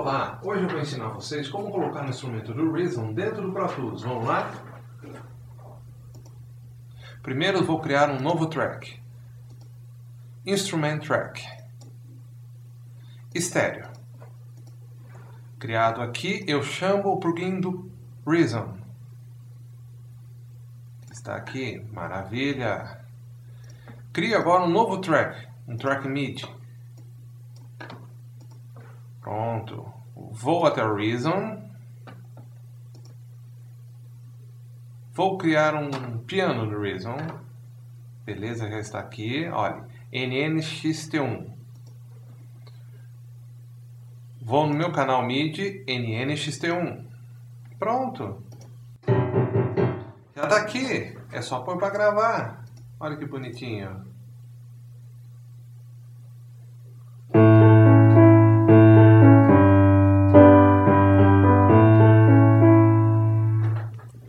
Olá, hoje eu vou ensinar vocês como colocar o instrumento do Reason dentro do Pro Tools. Vamos lá? Primeiro eu vou criar um novo track. Instrument Track. Estéreo. Criado aqui, eu chamo o plugin do Reason. Está aqui, maravilha. Crio agora um novo track, um track MIDI. Pronto. Vou até o Reason. Vou criar um piano no Reason. Beleza, já está aqui. Olha, NNXT1. Vou no meu canal MIDI, NNXT1. Pronto. Já está aqui. É só pôr para gravar. Olha que bonitinho.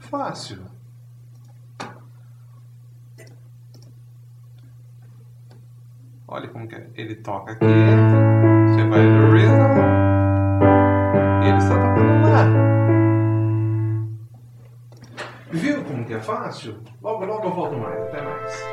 Fácil. Olha como que ele toca aqui. Você vai no rhythm. Ele está tocando lá. Viu como que é fácil? Logo, logo eu volto mais. Até mais.